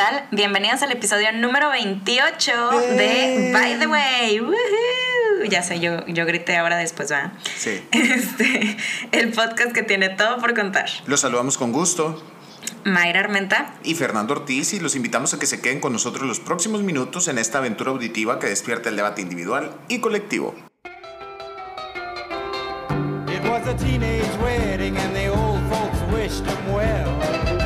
tal? Bienvenidos al episodio número 28 de By the Way. Ya sé, yo, yo grité ahora después, ¿va? Sí. Este, el podcast que tiene todo por contar. Los saludamos con gusto. Mayra Armenta. Y Fernando Ortiz y los invitamos a que se queden con nosotros los próximos minutos en esta aventura auditiva que despierta el debate individual y colectivo. It was a teenage wedding and the old folks wished well.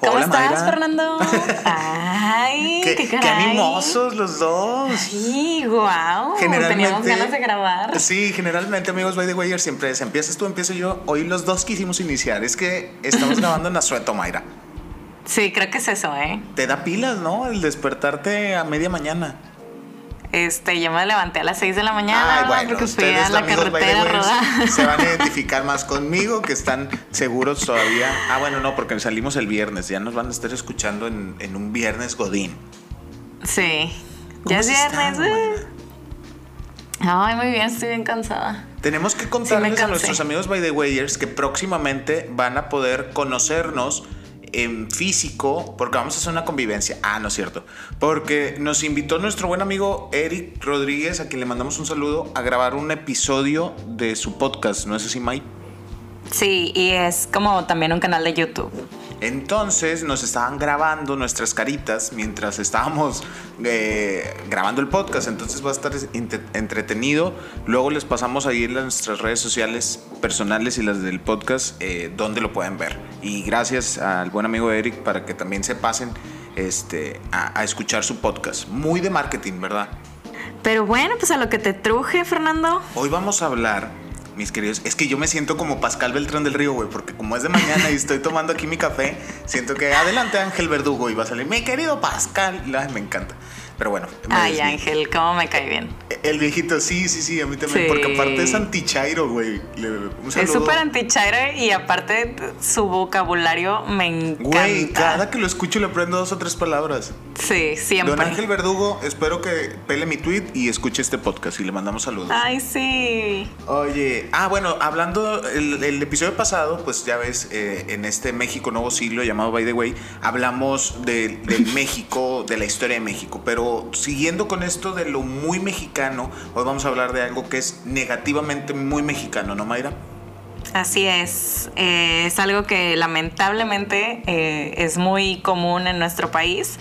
¿Cómo Hola, estás, Mayra. Fernando? Ay, qué, ¿Qué, qué animosos los dos. Sí, wow. Teníamos ganas de grabar. Sí, generalmente, amigos, by the way, siempre es empiezas tú, empiezo yo. Hoy los dos quisimos iniciar. Es que estamos grabando en Azueto, Mayra. Sí, creo que es eso, ¿eh? Te da pilas, ¿no? El despertarte a media mañana. Este, yo me levanté a las 6 de la mañana Ay, bueno, porque fui ustedes, a la amigos, by the carretera se van a identificar más conmigo, que están seguros todavía. Ah, bueno, no, porque salimos el viernes. Ya nos van a estar escuchando en, en un viernes Godín. Sí. ¿Cómo Ya es viernes. eh. Ay, muy bien, estoy bien cansada. Tenemos que Sí, contarles a nuestros amigos by the Wayers que próximamente van a poder conocernos en físico porque vamos a hacer una convivencia. Ah, no es cierto. Porque nos invitó nuestro buen amigo Eric Rodríguez, a quien le mandamos un saludo, a grabar un episodio de su podcast. ¿No es así, Mike? Sí, y es como también un canal de YouTube. Entonces nos estaban grabando nuestras caritas mientras estábamos eh, grabando el podcast. Entonces va a estar entretenido. Luego les pasamos ahí en nuestras redes sociales personales y las del podcast eh, donde lo pueden ver. Y gracias al buen amigo Eric para que también se pasen este, a, a escuchar su podcast. Muy de marketing, ¿verdad? Pero bueno, pues a lo que te truje, Fernando. Hoy vamos a hablar, mis queridos, es que yo me siento como Pascal Beltrán del Río, güey, porque como es de mañana y estoy tomando aquí mi café, siento que adelante Ángel Verdugo y va a salir, mi querido Pascal, Ay, me encanta. Pero bueno, Ay, desvío. Ángel, cómo me cae bien. El viejito, sí, sí, sí, a mí también, Sí. porque aparte es antichairo, güey. Es súper antichaire y aparte su vocabulario me encanta. Güey, cada que lo escucho le aprendo dos o tres palabras. Sí, siempre. Don Ángel Verdugo, espero que pele mi tweet y escuche este podcast y le mandamos saludos. Ay, sí. Oye, ah, bueno, hablando el, el episodio pasado, pues ya ves, eh, en este México Nuevo Siglo llamado By the Way, hablamos de- del México, de la historia de México. Pero siguiendo con esto de lo muy mexicano, hoy vamos a hablar de algo que es negativamente muy mexicano, ¿no, Mayra? Así es. Eh, es algo que lamentablemente eh, es muy común en nuestro país.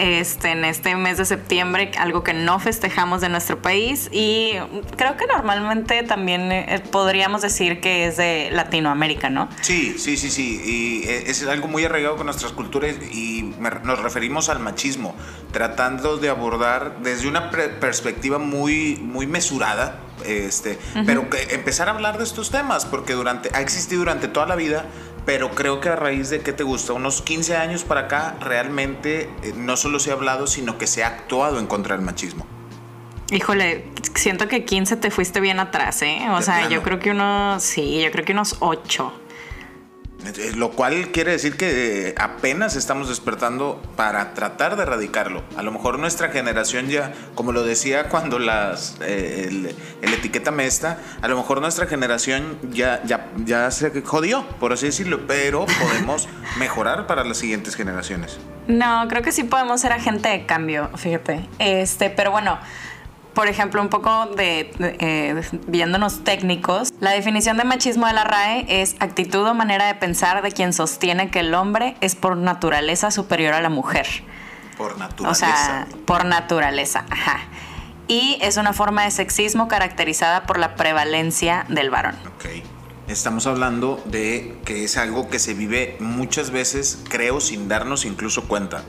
Este, en este mes de septiembre, algo que no festejamos de nuestro país y creo que normalmente también eh, podríamos decir que es de Latinoamérica, ¿no? Sí, sí, sí, sí. Y eh, es algo muy arraigado con nuestras culturas y nos referimos al machismo, tratando de abordar desde una perspectiva muy, muy mesurada, este, pero que empezar a hablar de estos temas, porque durante, ha existido durante toda la vida, pero creo que a raíz de que te gusta, unos 15 años para acá, realmente eh, no solo se ha hablado, sino que se ha actuado en contra del machismo. Híjole, siento que 15 te fuiste bien atrás, ¿eh? O sea, plano. yo creo que unos, sí, yo creo que unos 8. Eh, Lo cual quiere decir que eh, apenas estamos despertando para tratar de erradicarlo. A lo mejor nuestra generación ya, como lo decía cuando las eh, el, el etiqueta mesta, a lo mejor nuestra generación ya, ya, ya se jodió, por así decirlo, pero podemos mejorar para las siguientes generaciones. No, creo que sí podemos ser agente de cambio, fíjate. Este, pero bueno, por ejemplo, un poco de, de, eh, viéndonos técnicos, la definición de machismo de la RAE es actitud o manera de pensar de quien sostiene que el hombre es por naturaleza superior a la mujer. Por O naturaleza. sea, por naturaleza, ajá. Y es una forma de sexismo caracterizada por la prevalencia del varón. Ok. Estamos hablando de que es algo que se vive muchas veces, creo, sin darnos incluso cuenta.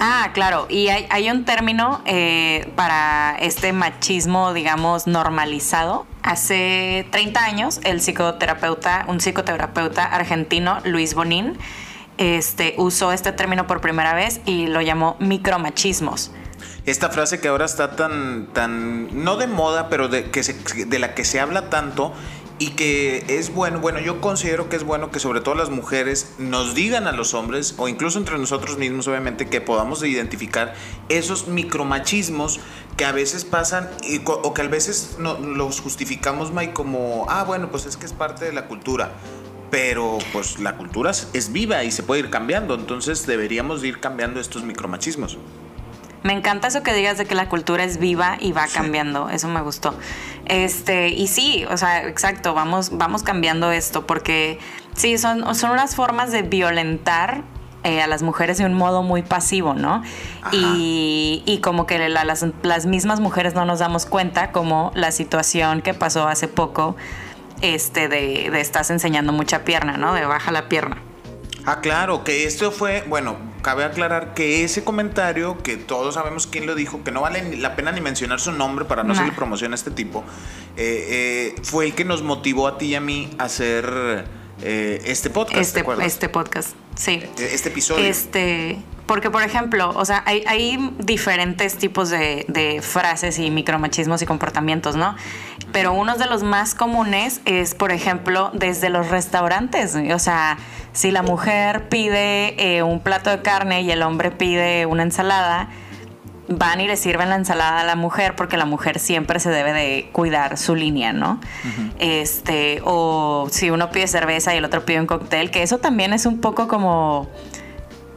Ah, claro. Y hay, un término eh, para este machismo, digamos, normalizado. Hace 30 años, el psicoterapeuta, un psicoterapeuta argentino, Luis Bonín, este, usó este término por primera vez y lo llamó micromachismos. Esta frase que ahora está tan, tan, no de moda, pero de, que se- de la que se habla tanto y que es bueno, bueno, yo considero que es bueno que sobre todo las mujeres nos digan a los hombres o incluso entre nosotros mismos obviamente que podamos identificar esos micromachismos que a veces pasan o que a veces no, los justificamos Mike como, ah bueno, pues es que es parte de la cultura. pero pues la cultura es- viva y se puede ir cambiando, entonces deberíamos de ir cambiando estos micromachismos. Me encanta eso que digas de que la cultura es viva y va cambiando. Eso me gustó. Este, y sí, o sea, exacto, vamos, vamos cambiando esto porque sí, son, son unas formas de violentar eh, a las mujeres de un modo muy pasivo, ¿no? Y, y como que la- las, las mismas mujeres no nos damos cuenta, como la situación que pasó hace poco, este, de, de estás enseñando mucha pierna, ¿no? De baja la pierna. Ah, claro, que esto fue, bueno, cabe aclarar que ese comentario, que todos sabemos quién lo dijo, que no vale ni la pena ni mencionar su nombre para no Nah. hacerle promoción a este tipo, eh, eh, fue el que nos motivó a ti y a mí a hacer eh, este podcast, ¿te Este, este podcast, sí. Este episodio. Este, porque por ejemplo, o sea, hay, hay diferentes tipos de, de frases y micromachismos y comportamientos, ¿no? Pero uno de los más comunes es, por ejemplo, desde los restaurantes. O sea, si la mujer pide eh, un plato de carne y el hombre pide una ensalada, van y le sirven la ensalada a la mujer porque la mujer siempre se debe de cuidar su línea, ¿no? Este, o si uno pide cerveza y el otro pide un cóctel, que eso también es un poco como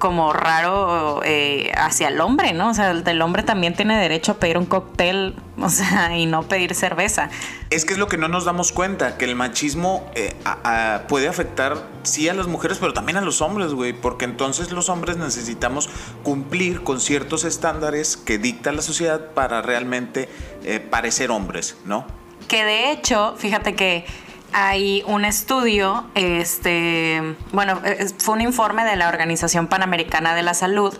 como raro eh, hacia el hombre, ¿no? O sea, el hombre también tiene derecho a pedir un cóctel, o sea, y no pedir cerveza. Es que es lo que no nos damos cuenta, que el machismo eh, a- a- puede afectar sí a las mujeres, pero también a los hombres, güey, porque entonces los hombres necesitamos cumplir con ciertos estándares que dicta la sociedad para realmente eh, parecer hombres, ¿no? Que de hecho, fíjate que hay un estudio, este, bueno, es- fue un informe de la Organización Panamericana de la Salud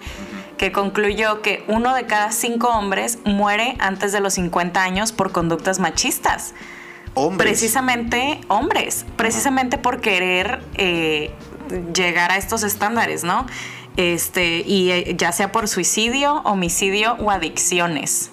que concluyó que uno de cada cinco hombres muere antes de los 50 años por conductas machistas. Hombres. Precisamente hombres, precisamente por querer eh, llegar a estos estándares, ¿no? Este, y eh, ya sea por suicidio, homicidio o adicciones.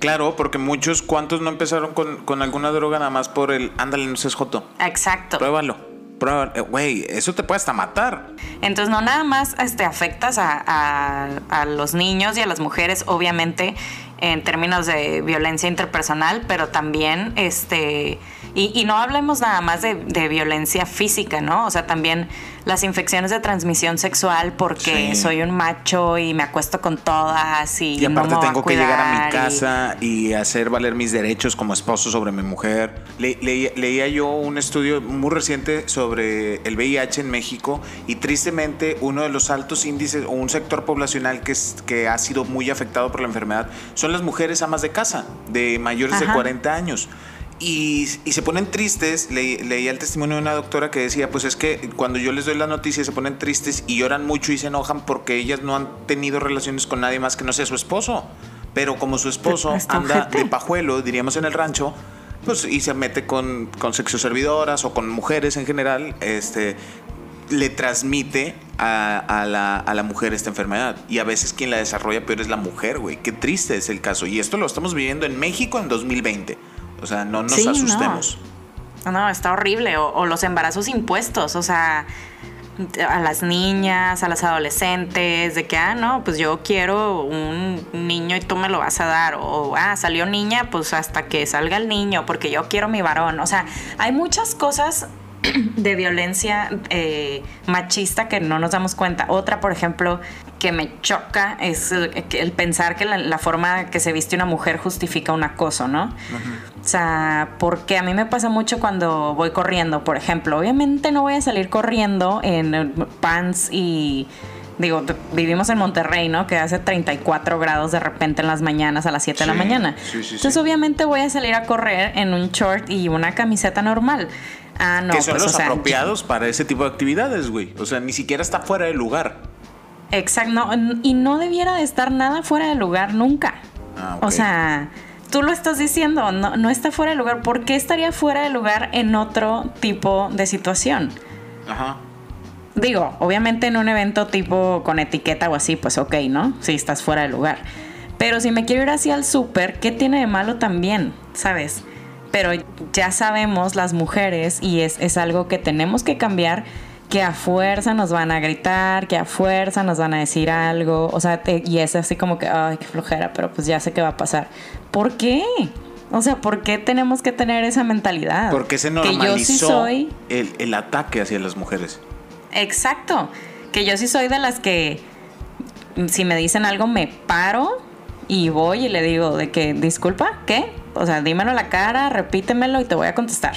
Claro, porque muchos, ¿cuántos no empezaron con, con alguna droga nada más por el, ándale, no seas joto? Exacto. Pruébalo, pruébalo. Eh, Güey, eso te puede hasta matar. Entonces no nada más este, afectas a, a- a los niños y a las mujeres, obviamente, en términos de violencia interpersonal, pero también, este, y, y no hablemos nada más de, de violencia física, ¿no? O sea, también las infecciones de transmisión sexual porque Sí. soy un macho y me acuesto con todas y, Y aparte no me voy tengo que llegar a mi y- casa y... hacer valer mis derechos como esposo sobre mi mujer. Le- leí- leía yo un estudio muy reciente sobre el VIH en México y tristemente uno de los altos índices o un sector poblacional que, es, que ha sido muy afectado por la enfermedad son las mujeres amas de casa de mayores de Ajá. 40 años. Y, y se ponen tristes, Le- leía el testimonio de una doctora que decía, pues es que cuando yo les doy la noticia se ponen tristes y lloran mucho y se enojan porque ellas no han tenido relaciones con nadie más que no sea su esposo. Pero como su esposo anda de pajuelo, diríamos en el rancho, pues y se mete con, con sexoservidoras o con mujeres en general, este le transmite a, a la, a la mujer esta enfermedad. Y a veces quien la desarrolla peor es la mujer, güey. Qué triste es el caso. Y esto lo estamos viviendo en México en 2020. O sea, no nos Sí, no. asustemos. No, está horrible. O, o los embarazos impuestos, o sea, a las niñas, a las adolescentes, de que, ah, no, pues yo quiero un niño y tú me lo vas a dar. O, ah, salió niña, pues hasta que salga el niño, porque yo quiero mi varón. O sea, hay muchas cosas de violencia eh, machista que no nos damos cuenta. Otra, por ejemplo, que me choca es el, que- el pensar que la, la forma que se viste una mujer justifica un acoso, ¿no? O sea, porque a mí me pasa mucho cuando voy corriendo, por ejemplo. Obviamente no voy a salir corriendo en eh, pants y... Digo, vivimos en Monterrey, ¿no? Que hace 34 grados de repente en las mañanas a las 7 de la mañana. sí, sí, Entonces, obviamente voy a salir a correr en un short y una camiseta normal. Ah, no, que son pues, los o sea, apropiados para ese tipo de actividades, güey. O sea, ni siquiera está fuera de lugar. Exacto, no, y no debiera de estar nada fuera de lugar nunca. Ah, ok. O sea, tú lo estás diciendo, no, no está fuera de lugar. ¿Por qué estaría fuera de lugar en otro tipo de situación? Ajá. Digo, obviamente en un evento tipo con etiqueta o así, pues ok, ¿no? Si estás fuera de lugar. Pero si me quiero ir hacia el súper, ¿qué tiene de malo también? ¿Sabes? Pero ya sabemos las mujeres y es, es algo que tenemos que cambiar, que a fuerza nos van a gritar, que a fuerza nos van a decir algo. O sea, te- y es así como que, ay, qué flojera, pero pues ya sé qué va a pasar. ¿Por qué? O sea, ¿por qué tenemos que tener esa mentalidad? Porque se Que yo sí normalizó soy el, el ataque hacia las mujeres. Exacto. Que yo sí soy de las que mm, si me dicen algo me paro y voy y le digo de que, disculpa, ¿qué? O sea, dímelo a la cara, repítemelo y te voy a contestar.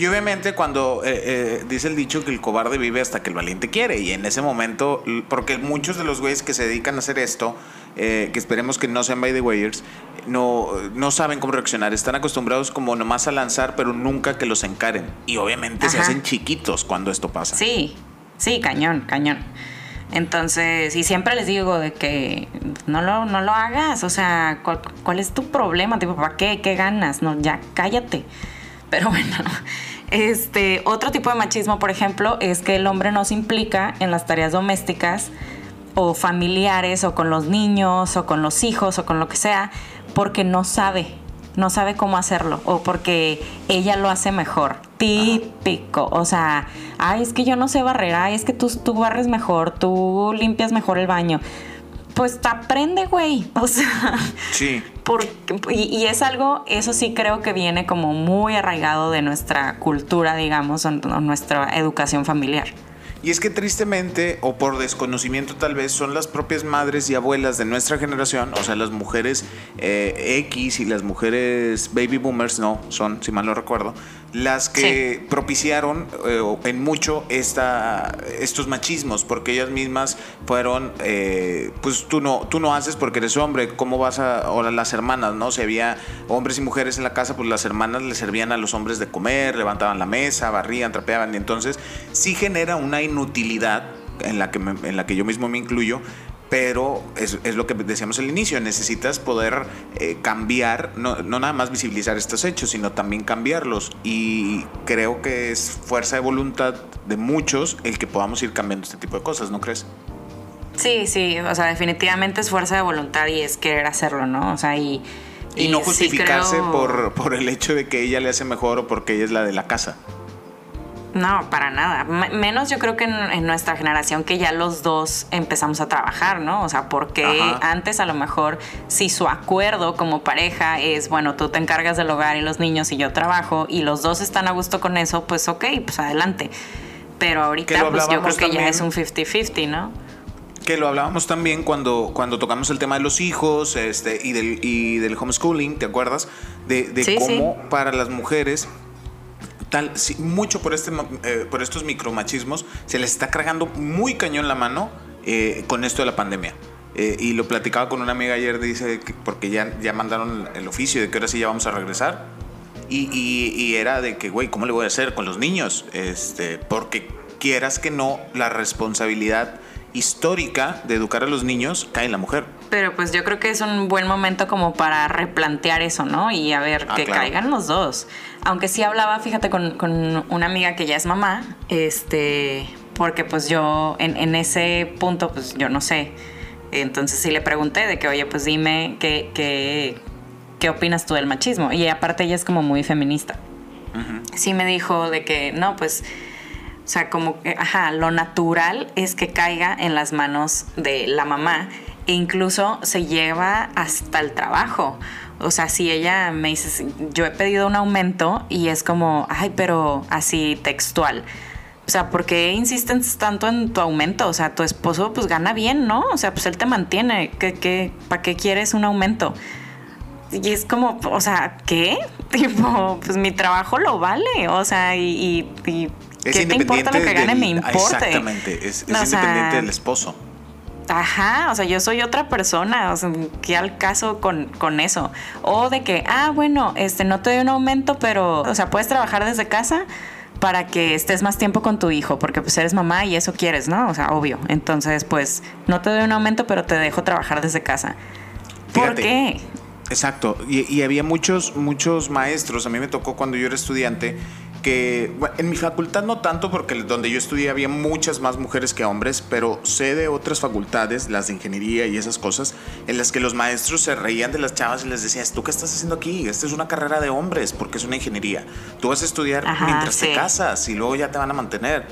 Y obviamente cuando eh, eh, dice el dicho que el cobarde vive hasta que el valiente quiere. Y en ese momento, porque muchos de los güeyes que se dedican a hacer esto, eh, que esperemos que no sean by the wayers, no, no saben cómo reaccionar. Están acostumbrados como nomás a lanzar, pero nunca que los encaren. Y obviamente se Ajá. hacen chiquitos cuando esto pasa. Sí, sí, cañón, cañón. Entonces, y siempre les digo de que no lo, no lo hagas, o sea, ¿cuál, cuál es tu problema? Tipo, ¿para qué? ¿Qué ganas? No, ya cállate. Pero bueno, este, otro tipo de machismo, por ejemplo, es que el hombre no se implica en las tareas domésticas o familiares o con los niños o con los hijos o con lo que sea porque no sabe, no sabe cómo hacerlo o porque ella lo hace mejor. Típico, o sea, ay, es que yo no sé barrer, ay, es que tú, tú barres mejor, tú limpias mejor el baño. Pues aprende, güey. O sea, Sí. porque, y, y es algo, eso sí creo que viene como muy arraigado de nuestra cultura, digamos, o, o nuestra educación familiar. Y es que tristemente, o por desconocimiento tal vez, son las propias madres y abuelas de nuestra generación, o sea, las mujeres eh, X y las mujeres baby boomers, no, son, si mal no recuerdo, las que propiciaron eh, en mucho esta, estos machismos, porque ellas mismas fueron, eh, pues tú no, tú no haces porque eres hombre, ¿cómo vas a, ahora las hermanas, ¿no? Si había hombres y mujeres en la casa, pues las hermanas le servían a los hombres de comer, levantaban la mesa, barrían, trapeaban, y entonces sí genera una inutilidad en la que, me- en la que yo mismo me incluyo, pero es, es lo que decíamos al inicio, necesitas poder eh, cambiar, no, no nada más visibilizar estos hechos, sino también cambiarlos. Y creo que es fuerza de voluntad de muchos el que podamos ir cambiando este tipo de cosas, ¿no crees? Sí, sí, o sea, definitivamente es fuerza de voluntad y es querer hacerlo, ¿no? O sea, y... Y, no sí justificarse creo- por, por el hecho de que ella le hace mejor o porque ella es la de la casa. No, para nada. M- menos yo creo que en, en nuestra generación que ya los dos empezamos a trabajar, ¿no? O sea, porque Ajá. antes a lo mejor si su acuerdo como pareja es, bueno, tú te encargas del hogar y los niños y yo trabajo y los dos están a gusto con eso, pues ok, pues adelante. Pero ahorita pues yo creo que ya es un 50-50, ¿no? Que lo hablábamos también cuando, cuando tocamos el tema de los hijos este, y, del, y del homeschooling, ¿te acuerdas? De, de Sí, cómo para las mujeres, tal, mucho por, este, eh, por estos micromachismos, se les está cargando muy cañón la mano eh, con esto de la pandemia. Eh, y lo platicaba con una amiga ayer, dice, que- porque ya, ya mandaron el oficio de que ahora sí ya vamos a regresar. Y, y- y era de que, güey, ¿cómo le voy a hacer con los niños? Este, porque quieras que no, la responsabilidad histórica de educar a los niños cae en la mujer. Pero pues yo creo que es un buen momento como para replantear eso, ¿no? Y a ver, Ah, que claro. caigan los dos. Aunque sí hablaba, fíjate, con, con una amiga que ya es mamá, este, porque pues yo en, en ese punto, pues yo no sé. Entonces sí le pregunté de que, oye, pues dime qué, qué, qué opinas tú del machismo. Y aparte ella es como muy feminista. Sí me dijo de que, no, pues... O sea, como que, ajá, lo natural es que caiga en las manos de la mamá e incluso se lleva hasta el trabajo. O sea, si ella me dice, yo he pedido un aumento y es como, ay, pero así textual. O sea, ¿por qué insisten tanto en tu aumento? O sea, tu esposo pues gana bien, ¿no? O sea, pues él te mantiene. ¿Qué, qué, ¿Para qué quieres un aumento? Y es como, o sea, ¿qué? Tipo, pues mi trabajo lo vale. O sea, y Es ¿qué te importa lo que gane? del- Me importa. Exactamente, es, sea, independiente del esposo. Ajá, o sea, yo soy otra persona, o sea, ¿qué al caso con, con eso? O de que, ah, bueno, este, no te doy un aumento, pero, o sea, puedes trabajar desde casa para que estés más tiempo con tu hijo, porque pues eres mamá y eso quieres, ¿no? O sea, obvio. Entonces, pues, no te doy un aumento, pero te dejo trabajar desde casa. ¿Por qué? Exacto, y, y había muchos, muchos maestros, a mí me tocó cuando yo era estudiante, que bueno, en mi facultad no tanto, porque donde yo estudié había muchas más mujeres que hombres, pero sé de otras facultades, las de ingeniería y esas cosas, en las que los maestros se reían de las chavas y les decían, ¿tú qué estás haciendo aquí? Esta es una carrera de hombres, porque es una ingeniería. Tú vas a estudiar Ajá, mientras sí. te casas y luego ya te van a mantener.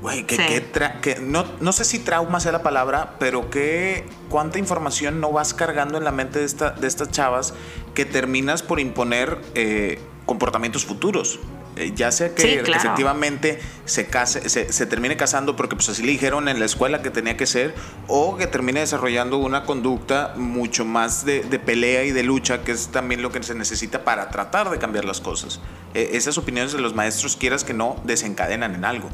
Güey, que, Sí. que que no, no sé si trauma sea la palabra, pero que cuánta información no vas cargando en la mente de, esta, de estas chavas que terminas por imponer eh, comportamientos futuros. Eh, ya sea que Sí, claro. efectivamente se, case, se, se termine casando porque pues así le dijeron en la escuela que tenía que ser, o que termine desarrollando una conducta mucho más de, de pelea y de lucha, que es también lo que se necesita para tratar de cambiar las cosas. Eh, esas opiniones de los maestros, quieras que no, desencadenan en algo.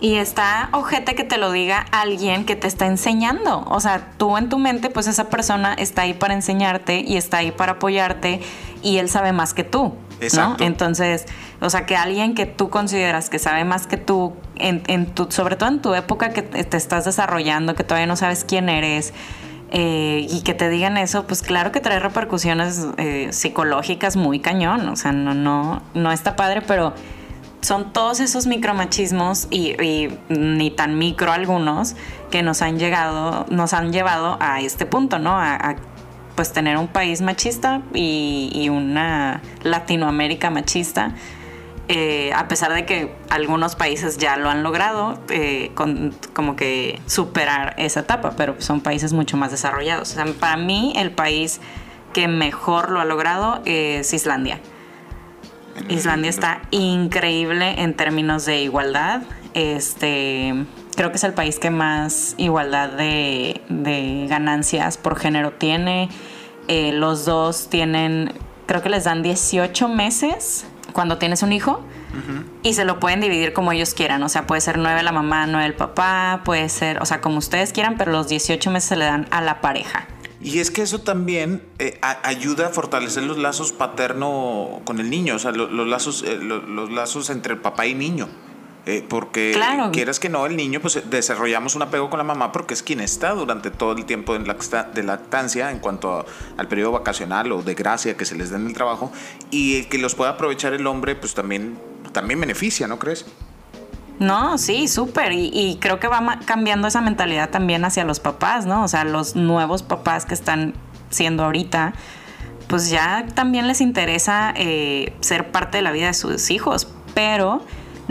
Y está ojete que te lo diga alguien que te está enseñando. O sea, tú en tu mente, pues esa persona está ahí para enseñarte y está ahí para apoyarte y él sabe más que tú. Exacto. ¿no? Entonces, o sea, que alguien que tú consideras que sabe más que tú, en, en tu, sobre todo en tu época que te estás desarrollando, que todavía no sabes quién eres, eh, y que te digan eso, pues claro que trae repercusiones eh, psicológicas muy cañón. O sea, no, no, no está padre, pero son todos esos micromachismos y, y ni tan micro algunos que nos han llegado, nos han llevado a este punto, ¿no? A, a, pues tener un país machista y, una Latinoamérica machista. eh, a pesar de que algunos países ya lo han logrado, eh, con- como que superar esa etapa, pero son países mucho más desarrollados. O sea, para mí el país que mejor lo ha logrado es Islandia. Islandia está increíble en términos de igualdad. Este, creo que es el país que más igualdad de, de ganancias por género tiene. Eh, los dos tienen, creo que les dan 18 meses cuando tienes un hijo y se lo pueden dividir como ellos quieran. O sea, puede ser 9 la mamá, 9 el papá, puede ser, o sea, como ustedes quieran, pero los 18 meses se le dan a la pareja. Y es que eso también eh, a- ayuda a fortalecer los lazos paterno con el niño, o sea, lo- los, lazos, eh, lo- los lazos entre papá y niño. Eh, porque Claro. quieras que no, el niño, pues desarrollamos un apego con la mamá porque es quien está durante todo el tiempo de, lacta- de lactancia en cuanto a- al periodo vacacional o de gracia que se les da en el trabajo. Y el que los pueda aprovechar el hombre, pues también, también beneficia, ¿no crees? No, sí, súper. Y, y creo que va cambiando esa mentalidad también hacia los papás, ¿no? O sea, los nuevos papás que están siendo ahorita, pues ya también les interesa eh, ser parte de la vida de sus hijos. Pero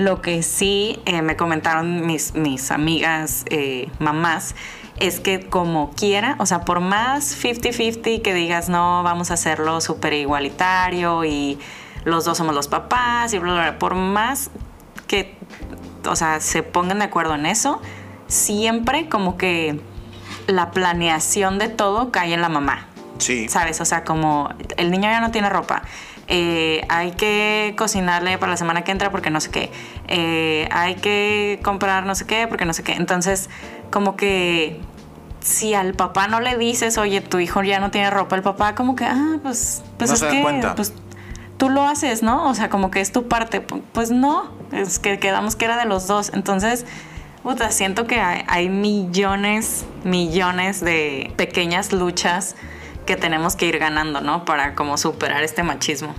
lo que sí eh, me comentaron mis, mis amigas eh, mamás es que como quiera, o sea, por más 50-50 que digas, no, vamos a hacerlo súper igualitario y los dos somos los papás y bla, bla, bla, por más que, o sea, se pongan de acuerdo en eso, siempre como que la planeación de todo cae en la mamá. Sí. ¿Sabes? O sea, como el niño ya no tiene ropa. Eh, hay que cocinarle para la semana que entra porque no sé qué. eh, hay que comprar no sé qué porque no sé qué. Entonces, como que si al papá no le dices, oye, tu hijo ya no tiene ropa, el papá como que, ah, pues, pues No es se da que, cuenta. pues tú lo haces, ¿no? O sea, como que es tu parte. Pu- Pues no, es que quedamos que era de los dos. Entonces, puta, siento que hay, hay millones, millones de pequeñas luchas que tenemos que ir ganando, ¿no? Para como superar este machismo.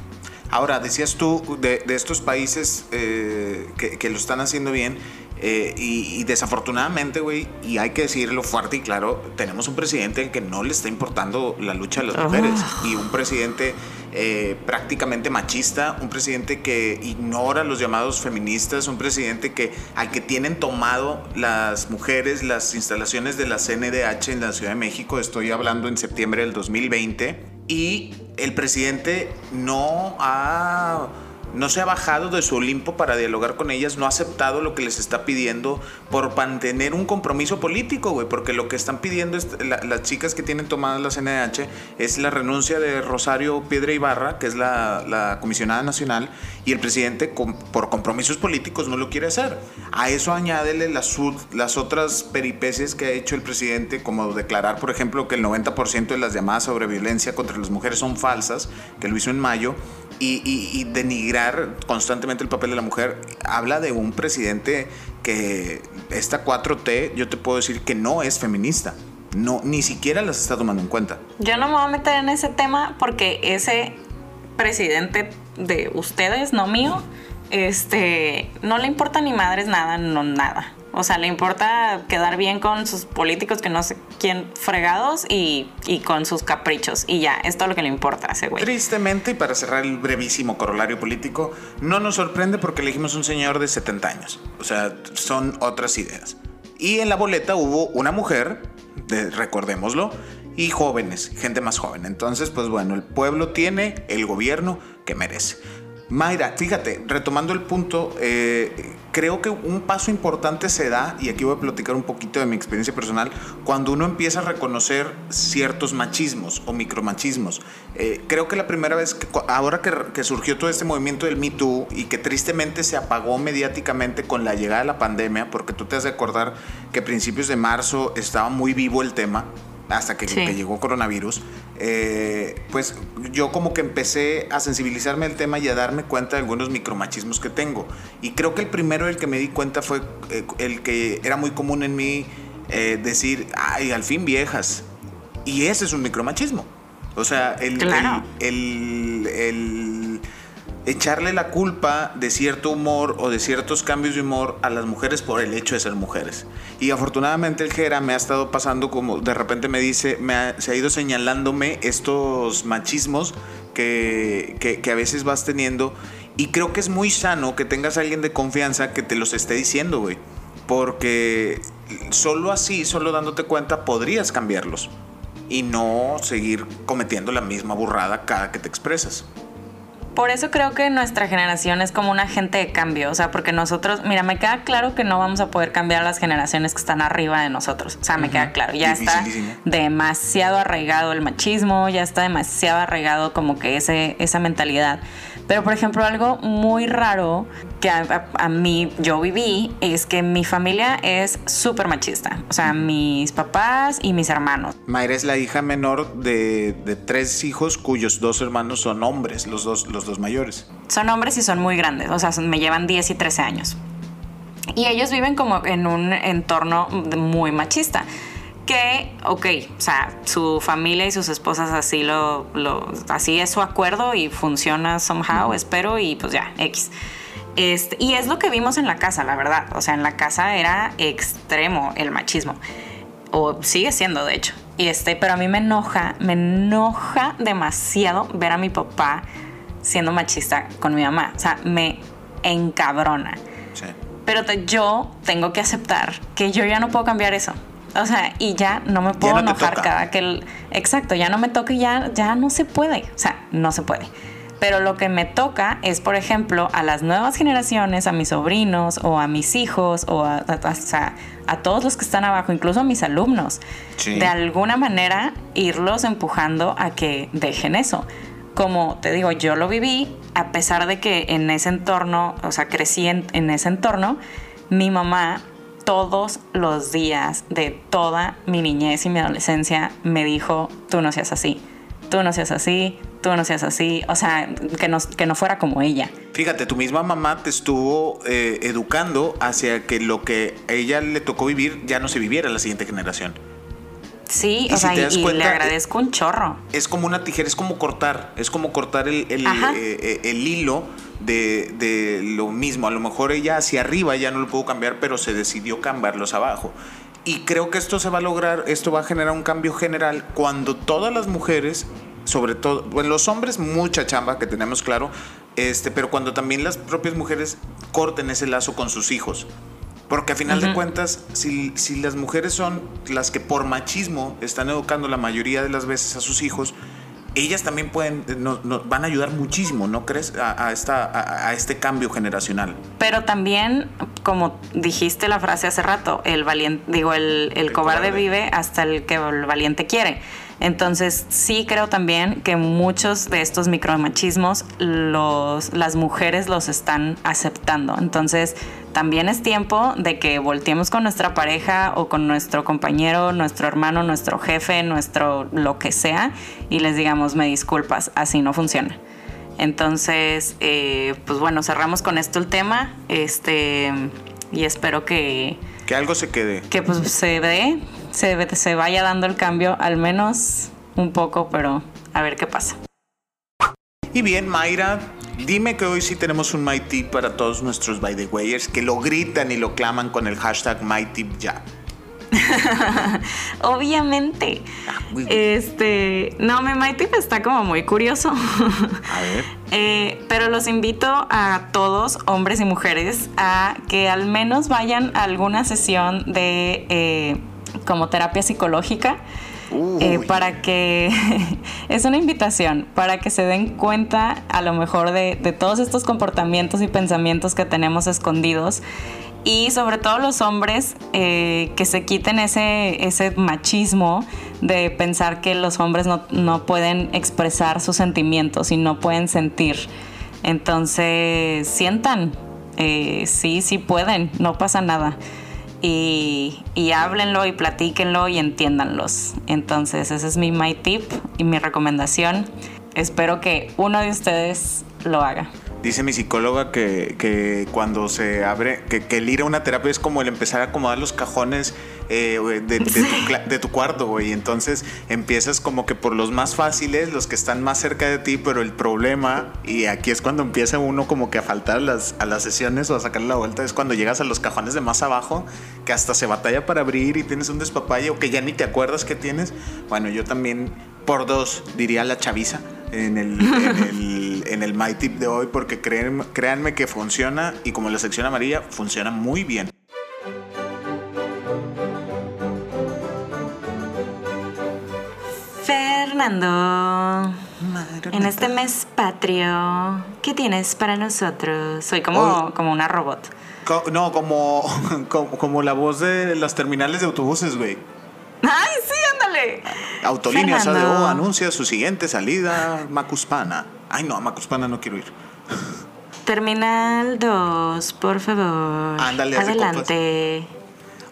Ahora, decías tú de, de estos países eh, que, que lo están haciendo bien eh, y, y desafortunadamente, güey, y hay que decirlo fuerte y claro, tenemos un presidente que no le está importando la lucha de las Ah. mujeres y un presidente eh, prácticamente machista, un presidente que ignora los llamados feministas, un presidente que al que tienen tomado las mujeres las instalaciones de la CNDH en la Ciudad de México, estoy hablando en septiembre del 2020, y el presidente no ha no se ha bajado de su Olimpo para dialogar con ellas, no ha aceptado lo que les está pidiendo por mantener un compromiso político, güey, porque lo que están pidiendo es- la- las chicas que tienen tomadas la CNH es la renuncia de Rosario Piedra Ibarra, que es la, comisionada nacional, y el presidente por compromisos políticos no lo quiere hacer. A eso añádele las, las otras peripecias que ha hecho el presidente, como declarar, por ejemplo, que el 90% de las llamadas sobre violencia contra las mujeres son falsas, que lo hizo en mayo, y, y- y denigrar constantemente el papel de la mujer, habla de un presidente que esta 4T, yo te puedo decir que no es feminista. No, ni siquiera las está tomando en cuenta. Yo no me voy a meter en ese tema porque ese presidente de ustedes, no mío, este, no le importa ni madres nada, no nada. O sea, le importa quedar bien con sus políticos que no sé quién fregados y, y con sus caprichos. Y ya, es todo lo que le importa a ese güey. Tristemente, y para cerrar el brevísimo corolario político, no nos sorprende porque elegimos un señor de 70 años. O sea, son otras ideas. Y en la boleta hubo una mujer, de- recordémoslo, y jóvenes, gente más joven. Entonces, pues bueno, el pueblo tiene el gobierno que merece. Mayra, fíjate, retomando el punto, eh, creo que un paso importante se da, y aquí voy a platicar un poquito de mi experiencia personal, cuando uno empieza a reconocer ciertos machismos o micromachismos. Eh, creo que la primera vez, ahora que, que surgió todo este movimiento del Me Too y que tristemente se apagó mediáticamente con la llegada de la pandemia, porque tú te has de acordar que a principios de marzo estaba muy vivo el tema, hasta que, Sí. que llegó coronavirus, eh, pues yo como que empecé a sensibilizarme del tema y a darme cuenta de algunos micromachismos que tengo. Y creo que el primero del que me di cuenta fue eh, el que era muy común en mí eh, decir, ay, al fin viejas. Y ese es un micromachismo. O sea, el, Claro. el, el- el echarle la culpa de cierto humor o de ciertos cambios de humor a las mujeres por el hecho de ser mujeres. Y afortunadamente el Jera me ha estado pasando como de repente me dice, se ha ido señalándome estos machismos que, que, que a veces vas teniendo. Y creo que es muy sano que tengas a alguien de confianza que te los esté diciendo, güey. Porque solo así, solo dándote cuenta, podrías cambiarlos. Y no seguir cometiendo la misma burrada cada que te expresas. Por eso creo que nuestra generación es como un agente de cambio, o sea, porque nosotros, mira, me queda claro que no vamos a poder cambiar a las generaciones que están arriba de nosotros, o sea, me queda claro, ya está demasiado arraigado el machismo, ya está demasiado arraigado como que ese, esa mentalidad. Pero, por ejemplo, algo muy raro que a, a- a mí yo viví es que mi familia es súper machista, o sea, mis papás y mis hermanos. Mayra es la hija menor de, de tres hijos cuyos dos hermanos son hombres, los dos, los dos mayores. son hombres y son muy grandes, o sea, son- me llevan 10 y 13 años. Y ellos viven como en un entorno muy machista. Que, ok, o sea, su familia y sus esposas así lo, lo así es su acuerdo y funciona somehow, espero, y pues ya, X. Este, y es lo que vimos en la casa, la verdad. O sea, en la casa era extremo el machismo. O sigue siendo, de hecho. Y este, pero a mí me enoja, me enoja demasiado ver a mi papá siendo machista con mi mamá. O sea, me encabrona. Sí. Pero te- yo tengo que aceptar que yo ya no puedo cambiar eso. O sea, y ya no me puedo no enojar cada que el... Exacto, ya no me toca y ya, ya no se puede. O sea, no se puede. Pero lo que me toca es, por ejemplo, a las nuevas generaciones, a mis sobrinos o a mis hijos o a, todos los que están abajo, incluso a mis alumnos, Sí. de alguna manera irlos empujando a que dejen eso. Como te digo, yo lo viví, a pesar de que en ese entorno, o sea, crecí en, en ese entorno, mi mamá todos los días de toda mi niñez y mi adolescencia me dijo, tú no seas así, tú no seas así, tú no seas así, o sea, que no, que no fuera como ella. Fíjate, tu misma mamá te estuvo eh, educando hacia que lo que a ella le tocó vivir ya no se viviera en la siguiente generación. Sí, Y o si sea, te y, das y le cuenta, agradezco un chorro. Es como una tijera, es como cortar, es como cortar el, eh, eh, el hilo de, de lo mismo. A lo mejor ella hacia arriba ya no lo pudo cambiar, pero se decidió cambiarlos abajo. Y creo que esto se va a lograr, esto va a generar un cambio general cuando todas las mujeres, sobre todo, bueno, los hombres mucha chamba que tenemos claro, este, pero cuando también las propias mujeres corten ese lazo con sus hijos. Porque a final de cuentas, si, si las mujeres son las que por machismo están educando la mayoría de las veces a sus hijos, ellas también pueden, eh, no- no- van a ayudar muchísimo, ¿no crees? A, a esta, a, a este cambio generacional. Pero también, como dijiste la frase hace rato, el valiente, digo, el, el El cobarde, cobarde. vive hasta el que el valiente quiere. Entonces, sí creo también que muchos de estos micromachismos los, las mujeres los están aceptando. Entonces, también es tiempo de que volteemos con nuestra pareja o con nuestro compañero, nuestro hermano, nuestro jefe, nuestro lo que sea, y les digamos, me disculpas, así no funciona. Entonces, eh, pues bueno, cerramos con esto el tema. Este, y espero que, Que algo se quede. que pues se dé, se, se vaya dando el cambio, al menos un poco, pero a ver qué pasa. Y bien, Mayra, Dime que hoy sí tenemos un Tip para todos nuestros by the wayers que lo gritan y lo claman con el hashtag Tip ya. Obviamente. Ah. Este, no, mi Tip está como muy curioso. A ver. Eh, pero los invito a todos, hombres y mujeres, a que al menos vayan a alguna sesión de eh, como terapia psicológica. eh, para que es una invitación para que se den cuenta a lo mejor de, de todos estos comportamientos y pensamientos que tenemos escondidos y sobre todo los hombres eh, que se quiten ese, ese machismo de pensar que los hombres no, no pueden expresar sus sentimientos y no pueden sentir. Entonces, sientan, eh, sí, sí pueden, no pasa nada. Y, y háblenlo y platíquenlo y entiéndanlos. Entonces, ese es mi my tip y mi recomendación. Espero que uno de ustedes lo haga. Dice mi psicóloga que, que cuando se abre, que, que el ir a una terapia es como el empezar a acomodar los cajones eh, de, de tu, cla- de tu cuarto, güey. Entonces empiezas como que por los más fáciles, los que están más cerca de ti, pero el problema, y aquí es cuando empieza uno como que a faltar a las, a las sesiones o a sacar la vuelta, es cuando llegas a los cajones de más abajo, que hasta se batalla para abrir y tienes un despapalle o que ya ni te acuerdas que tienes. Bueno, yo también por dos diría la chaviza en el, en el, en el My Tip de hoy porque creen- créanme que funciona y como la sección amarilla funciona muy bien. Fernando, en este mes patrio, ¿qué tienes para nosotros? Soy como, Hoy- como una robot. Co- no, como, como, como la voz de las terminales de autobuses, güey. ¡Ay, sí, ándale! Autolíneas ADO Fernando. anuncia su siguiente salida Macuspana. Ay, no, a Macuspana no quiero ir. Terminal 2, por favor. Ándale, Adelante.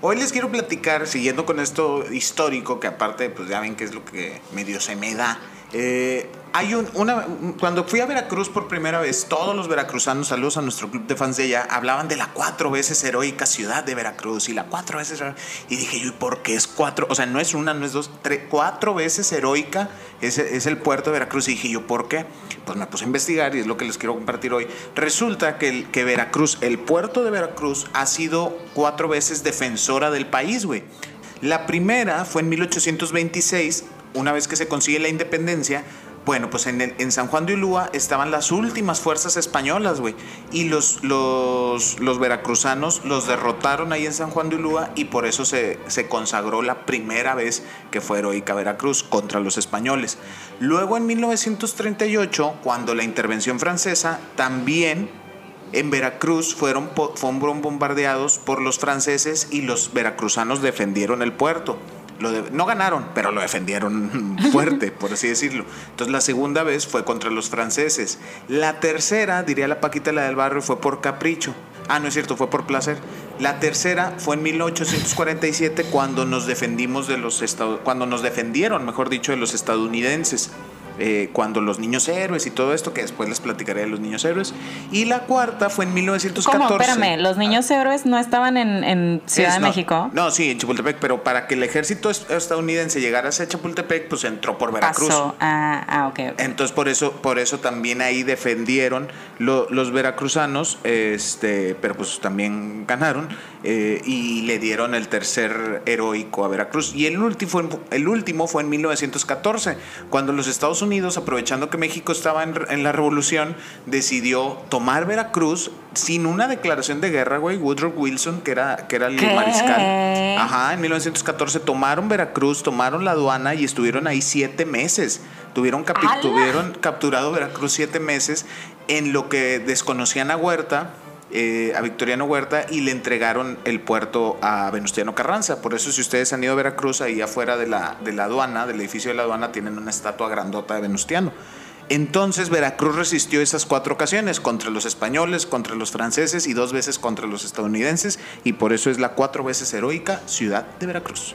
Hoy les quiero platicar, siguiendo con esto histórico, que aparte, pues ya ven que es lo que medio se me da. Eh, hay un, una, cuando fui a Veracruz por primera vez, todos los veracruzanos, saludos a nuestro club de fans de ella, hablaban de la cuatro veces heroica ciudad de Veracruz y la cuatro veces. Y dije yo, ¿y por qué es cuatro? O sea, no es una, no es dos, tres, cuatro veces heroica es, es el puerto de Veracruz. Y dije yo, ¿por qué? Pues me puse a investigar y es lo que les quiero compartir hoy. Resulta que, el, que Veracruz, el puerto de Veracruz, ha sido cuatro veces defensora del país, güey. La primera fue en 1826, una vez que se consigue la independencia. Bueno, pues en, San Juan de Ulúa estaban las últimas fuerzas españolas, güey. Y los, los, los veracruzanos los derrotaron ahí en San Juan de Ulúa y por eso se, se consagró la primera vez que fue heroica Veracruz contra los españoles. Luego en 1938, cuando la intervención francesa, también en Veracruz fueron, fueron bombardeados por los franceses y los veracruzanos defendieron el puerto. No ganaron, pero lo defendieron fuerte, por así decirlo. Entonces la segunda vez fue contra los franceses. La tercera, diría la Paquita la del barrio, fue por capricho. Ah, no es cierto, fue por placer. La tercera fue en 1847 cuando nos defendimos de los cuando nos defendieron, mejor dicho, de los estadounidenses eh, cuando los niños héroes y todo esto, que después les platicaré de los niños héroes. Y la cuarta fue en 1914. ¿Cómo? Espérame, ¿los niños héroes no estaban en, en Ciudad Es- de no, México? No, sí, en Chapultepec, pero para que el ejército est- estadounidense llegara hacia Chapultepec, pues entró por Veracruz. Pasó. Ah, ah, ok, ok. Entonces por eso, por eso también ahí defendieron lo- los veracruzanos, este, pero pues también ganaron eh, y le dieron el tercer heroico a Veracruz. Y el último, fue en- el último fue en 1914, cuando los Estados Unidos, aprovechando que México estaba en, en la revolución, decidió tomar Veracruz sin una declaración de guerra, güey. Woodrow Wilson, que era, que era el ¿Qué? mariscal. Ajá, en 1914 tomaron Veracruz, tomaron la aduana y estuvieron ahí siete meses. Tuvieron, tuvieron capturado Veracruz siete meses en lo que desconocían a Huerta, eh, a Victoriano Huerta, y le entregaron el puerto a Venustiano Carranza. Por eso, si ustedes han ido a Veracruz, ahí afuera de la, de la aduana, del edificio de la aduana, tienen una estatua grandota de Venustiano. Entonces Veracruz resistió esas cuatro ocasiones contra los españoles, contra los franceses y dos veces contra los estadounidenses y por eso es la cuatro veces heroica ciudad de Veracruz.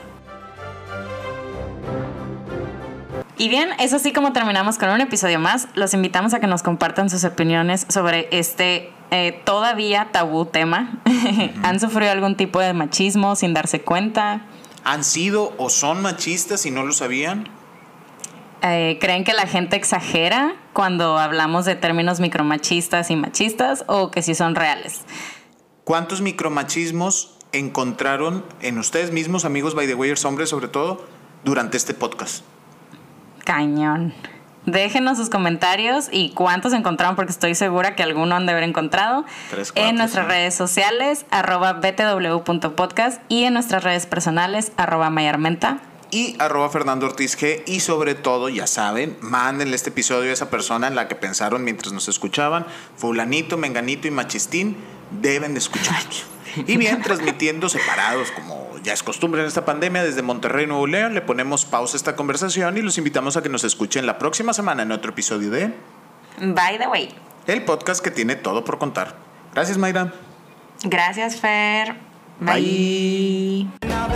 Y bien, es así como terminamos con un episodio más. Los invitamos a que nos compartan sus opiniones sobre este eh, todavía tabú tema. ¿Han sufrido algún tipo de machismo sin darse cuenta? ¿Han sido o son machistas y no lo sabían? eh, ¿creen que la gente exagera cuando hablamos de términos micromachistas y machistas o que sí son reales? ¿Cuántos micromachismos encontraron en ustedes mismos, amigos by the wayers, hombres sobre todo, durante este podcast? Cañón. Déjenos sus comentarios y cuántos encontraron, porque estoy segura que alguno han de haber encontrado Tres, cuatro, en nuestras redes sociales, arroba btw.podcast y en nuestras redes personales, arroba mayarmenta. y arroba Fernando Ortiz G. Y sobre todo, ya saben, mándenle este episodio a esa persona en la que pensaron mientras nos escuchaban. Fulanito, Menganito y Machistín deben de escucharnos. Y bien, transmitiendo separados, como ya es costumbre en esta pandemia, desde Monterrey, Nuevo León, le ponemos pausa a esta conversación y los invitamos a que nos escuchen la próxima semana en otro episodio de By the way. El podcast que tiene todo por contar. Gracias, Mayra. Gracias, Fer. Bye. Now